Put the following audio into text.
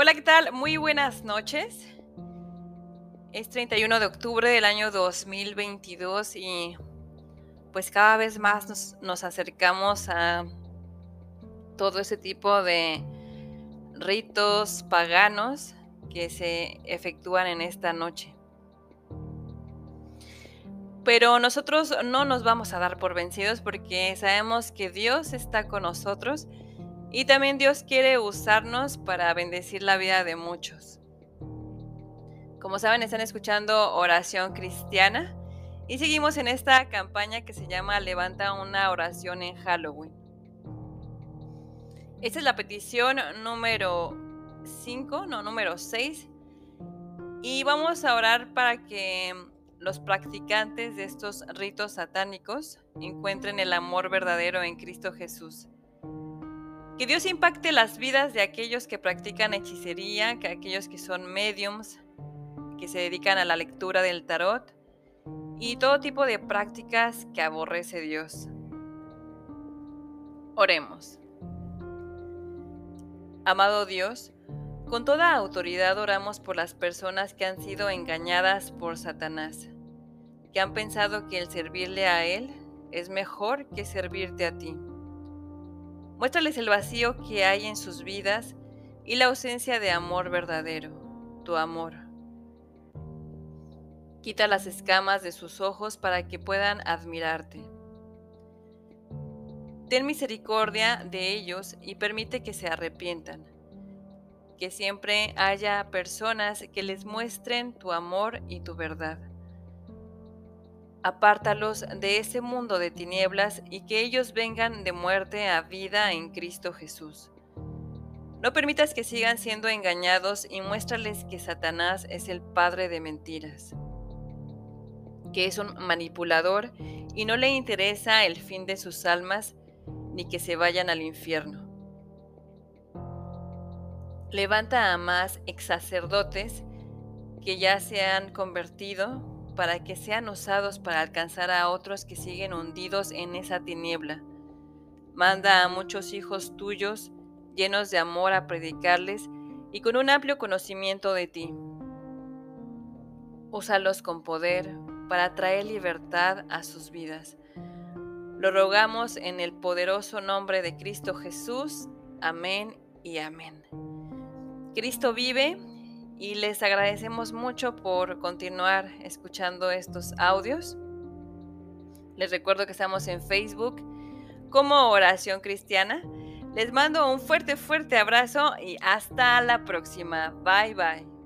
Hola, ¿qué tal? Muy buenas noches. Es 31 de octubre del año 2022 y pues cada vez más nos, nos acercamos a todo ese tipo de ritos paganos que se efectúan en esta noche. Pero nosotros no nos vamos a dar por vencidos porque sabemos que Dios está con nosotros y también Dios quiere usarnos para bendecir la vida de muchos. Como saben, están escuchando Oración Cristiana y seguimos en esta campaña que se llama Levanta una oración en Halloween. Esta es la petición número 5, no, número 6. Y vamos a orar para que los practicantes de estos ritos satánicos encuentren el amor verdadero en Cristo Jesús. Que Dios impacte las vidas de aquellos que practican hechicería, que aquellos que son mediums, que se dedican a la lectura del tarot y todo tipo de prácticas que aborrece Dios. Oremos. Amado Dios, con toda autoridad oramos por las personas que han sido engañadas por Satanás, que han pensado que el servirle a Él es mejor que servirte a ti. Muéstrales el vacío que hay en sus vidas y la ausencia de amor verdadero, tu amor. Quita las escamas de sus ojos para que puedan admirarte. Ten misericordia de ellos y permite que se arrepientan que siempre haya personas que les muestren tu amor y tu verdad. Apártalos de ese mundo de tinieblas y que ellos vengan de muerte a vida en Cristo Jesús. No permitas que sigan siendo engañados y muéstrales que Satanás es el padre de mentiras, que es un manipulador y no le interesa el fin de sus almas ni que se vayan al infierno. Levanta a más ex sacerdotes que ya se han convertido para que sean usados para alcanzar a otros que siguen hundidos en esa tiniebla. Manda a muchos hijos tuyos llenos de amor a predicarles y con un amplio conocimiento de ti. Úsalos con poder para traer libertad a sus vidas. Lo rogamos en el poderoso nombre de Cristo Jesús. Amén y amén. Cristo vive y les agradecemos mucho por continuar escuchando estos audios. Les recuerdo que estamos en Facebook como Oración Cristiana. Les mando un fuerte, fuerte abrazo y hasta la próxima. Bye bye.